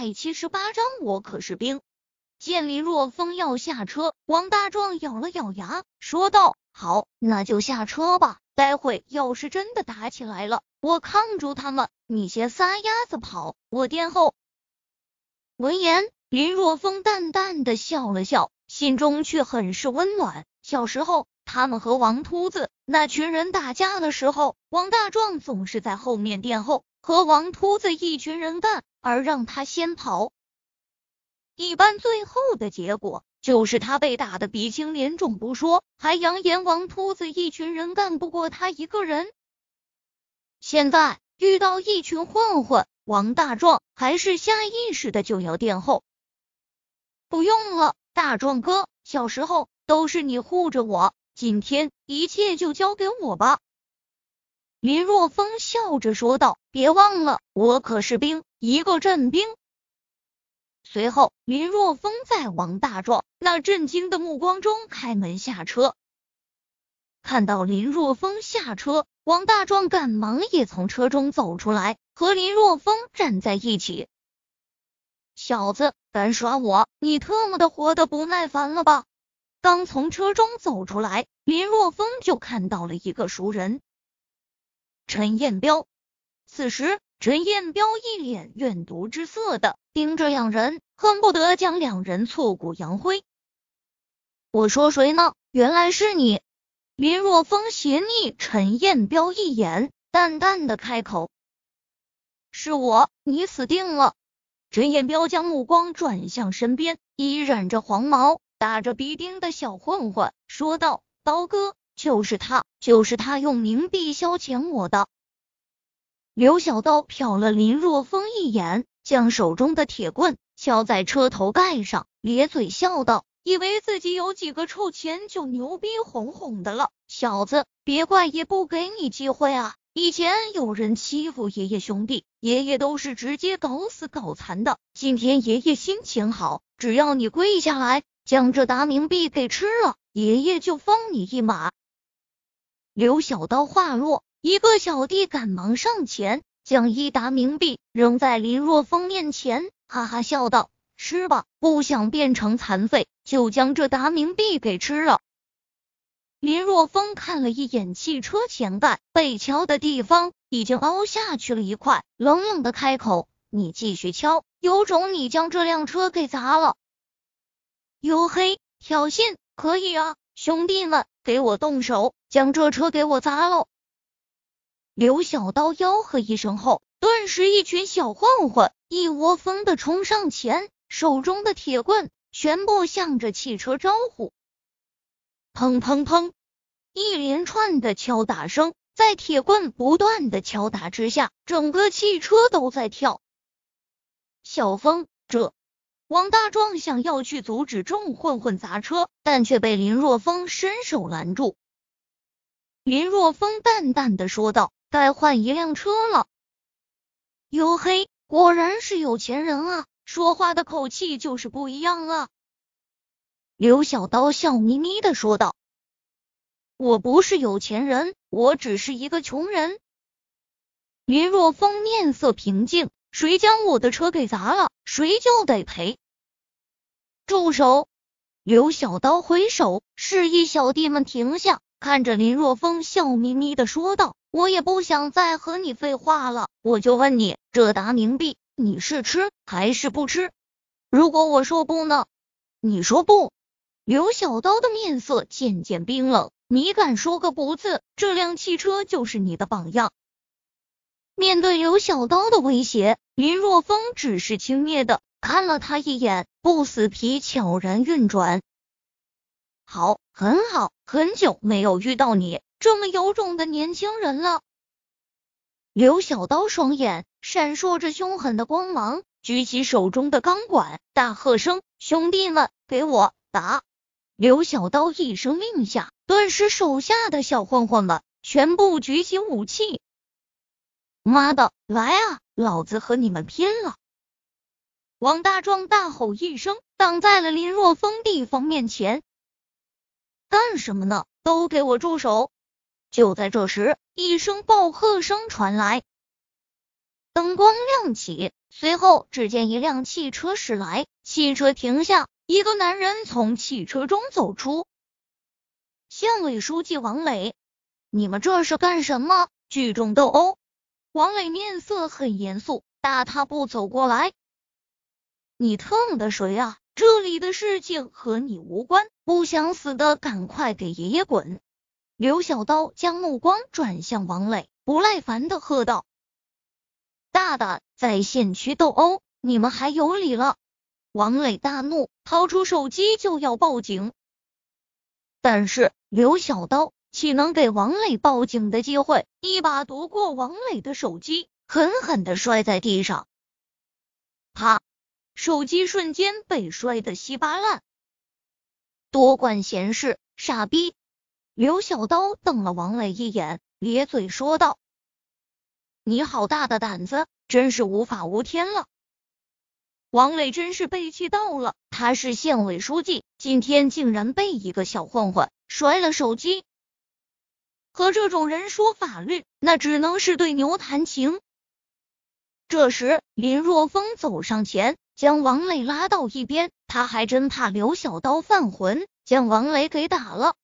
百七十八章，我可是兵。见林若风要下车，王大壮咬了咬牙，说道：“好，那就下车吧。待会要是真的打起来了，我抗住他们，你先撒丫子跑，我殿后。”闻言，林若风淡淡的笑了笑，心中却很是温暖。小时候，他们和王秃子那群人打架的时候，王大壮总是在后面殿后，和王秃子一群人干，而让他先跑。一般最后的结果就是他被打的鼻青脸肿不说，还扬言王秃子一群人干不过他一个人。现在遇到一群混混，王大壮还是下意识的就要垫后。不用了，大壮哥，小时候都是你护着我，今天一切就交给我吧。林若风笑着说道：“别忘了，我可是兵，一个镇兵。”随后，林若风在王大壮那震惊的目光中开门下车。看到林若风下车，王大壮赶忙也从车中走出来，和林若风站在一起。小子，敢耍我，你特么的活的不耐烦了吧？刚从车中走出来，林若风就看到了一个熟人——陈彦彪。此时。陈彦彪一脸怨毒之色的盯着两人，恨不得将两人挫骨扬灰。我说谁呢？原来是你！林若风斜睨陈彦彪一眼，淡淡的开口：“是我，你死定了！”陈彦彪将目光转向身边依染着黄毛、打着鼻钉的小混混，说道：“刀哥，就是他，就是他用冥币消遣我的。”刘小刀瞟了林若风一眼，将手中的铁棍敲在车头盖上，咧嘴笑道：“以为自己有几个臭钱就牛逼哄哄的了，小子，别怪爷不给你机会啊！以前有人欺负爷爷兄弟，爷爷都是直接搞死搞残的。今天爷爷心情好，只要你跪下来，将这达冥币给吃了，爷爷就放你一马。”刘小刀话落。一个小弟赶忙上前，将一沓冥币扔在林若风面前，哈哈笑道：“吃吧，不想变成残废，就将这沓冥币给吃了。”林若风看了一眼汽车前盖被敲的地方，已经凹下去了一块，冷冷的开口：“你继续敲，有种你将这辆车给砸了。”黝黑挑衅，可以啊，兄弟们，给我动手，将这车给我砸了！刘小刀吆喝一声后，顿时一群小混混一窝蜂的冲上前，手中的铁棍全部向着汽车招呼。砰砰砰！一连串的敲打声，在铁棍不断的敲打之下，整个汽车都在跳。小风，这王大壮想要去阻止众混混砸车，但却被林若风伸手拦住。林若风淡淡的说道。该换一辆车了。黝黑果然是有钱人啊，说话的口气就是不一样啊。刘小刀笑眯眯的说道：“我不是有钱人，我只是一个穷人。”林若风面色平静：“谁将我的车给砸了，谁就得赔。”住手！刘小刀挥手示意小弟们停下，看着林若风笑眯眯的说道。我也不想再和你废话了，我就问你，这达明币你是吃还是不吃？如果我说不呢？你说不？刘小刀的面色渐渐冰冷，你敢说个不字，这辆汽车就是你的榜样。面对刘小刀的威胁，林若风只是轻蔑的看了他一眼，不死皮悄然运转。好，很好，很久没有遇到你。这么有种的年轻人了，刘小刀双眼闪烁着凶狠的光芒，举起手中的钢管，大喝声：“兄弟们，给我打！”刘小刀一声令下，顿时手下的小混混们全部举起武器。妈的，来啊，老子和你们拼了！王大壮大吼一声，挡在了林若风地方面前。干什么呢？都给我住手！就在这时，一声暴喝声传来，灯光亮起，随后，只见一辆汽车驶来，汽车停下，一个男人从汽车中走出。县委书记王磊，你们这是干什么？聚众斗殴？王磊面色很严肃，大踏步走过来。你蹭的谁啊？这里的事情和你无关，不想死的赶快给爷爷滚！刘小刀将目光转向王磊，不耐烦的喝道。大胆在县区斗殴，你们还有理了！王磊大怒，掏出手机就要报警。但是刘小刀岂能给王磊报警的机会？一把夺过王磊的手机，狠狠的摔在地上。啪！手机瞬间被摔得稀巴烂。多管闲事，傻逼！刘小刀瞪了王磊一眼，咧嘴说道。你好大的胆子，真是无法无天了！王磊真是被气到了，他是县委书记，今天竟然被一个小混混摔了手机。和这种人说法律，那只能是对牛弹琴。这时，林若风走上前，将王磊拉到一边，他还真怕刘小刀犯浑，将王磊给打了。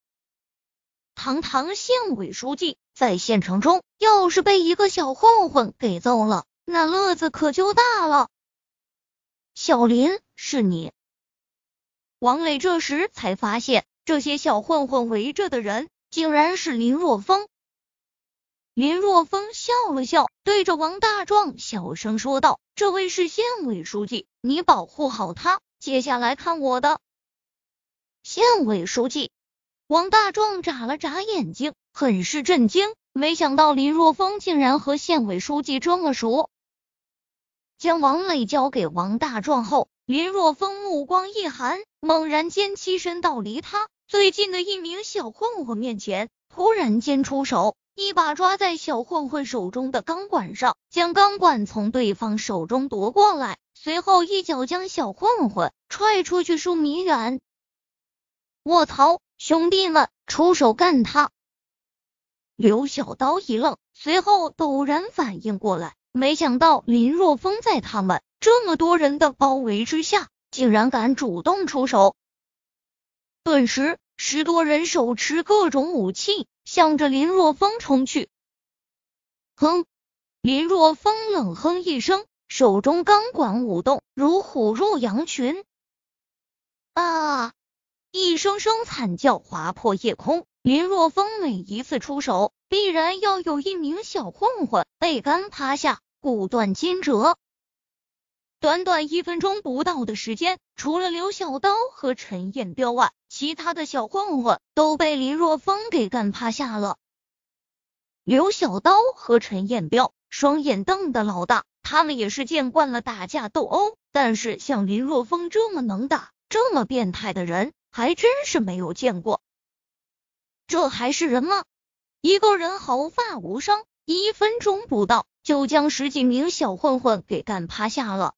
堂堂县委书记。在县城中，要是被一个小混混给揍了，那乐子可就大了。小林，是你？王磊这时才发现，这些小混混围着的人，竟然是林若风。林若风笑了笑，对着王大壮小声说道：“这位是县委书记，你保护好他，接下来看我的。”县委书记。王大壮眨了眨眼睛，很是震惊，没想到林若风竟然和县委书记这么熟。将王磊交给王大壮后，林若风目光一寒，猛然间起身到离他最近的一名小混混面前，突然间出手，一把抓在小混混手中的钢管上，将钢管从对方手中夺过来，随后一脚将小混混踹出去数米远。卧槽！兄弟们，出手干他！刘小刀一愣，随后陡然反应过来，没想到林若风在他们这么多人的包围之下，竟然敢主动出手。顿时，十多人手持各种武器，向着林若风冲去。哼！林若风冷哼一声，手中钢管舞动，如虎入羊群。啊！一声声惨叫划破夜空。林若风每一次出手，必然要有一名小混混被干趴下，骨断筋折。短短一分钟不到的时间，除了刘小刀和陈彦彪外，其他的小混混都被林若风给干趴下了。刘小刀和陈彦彪双眼瞪得老大，他们也是见惯了打架斗殴，但是像林若风这么能打、这么变态的人。还真是没有见过，这还是人吗？一个人毫发无伤，一分钟不到就将十几名小混混给干趴下了。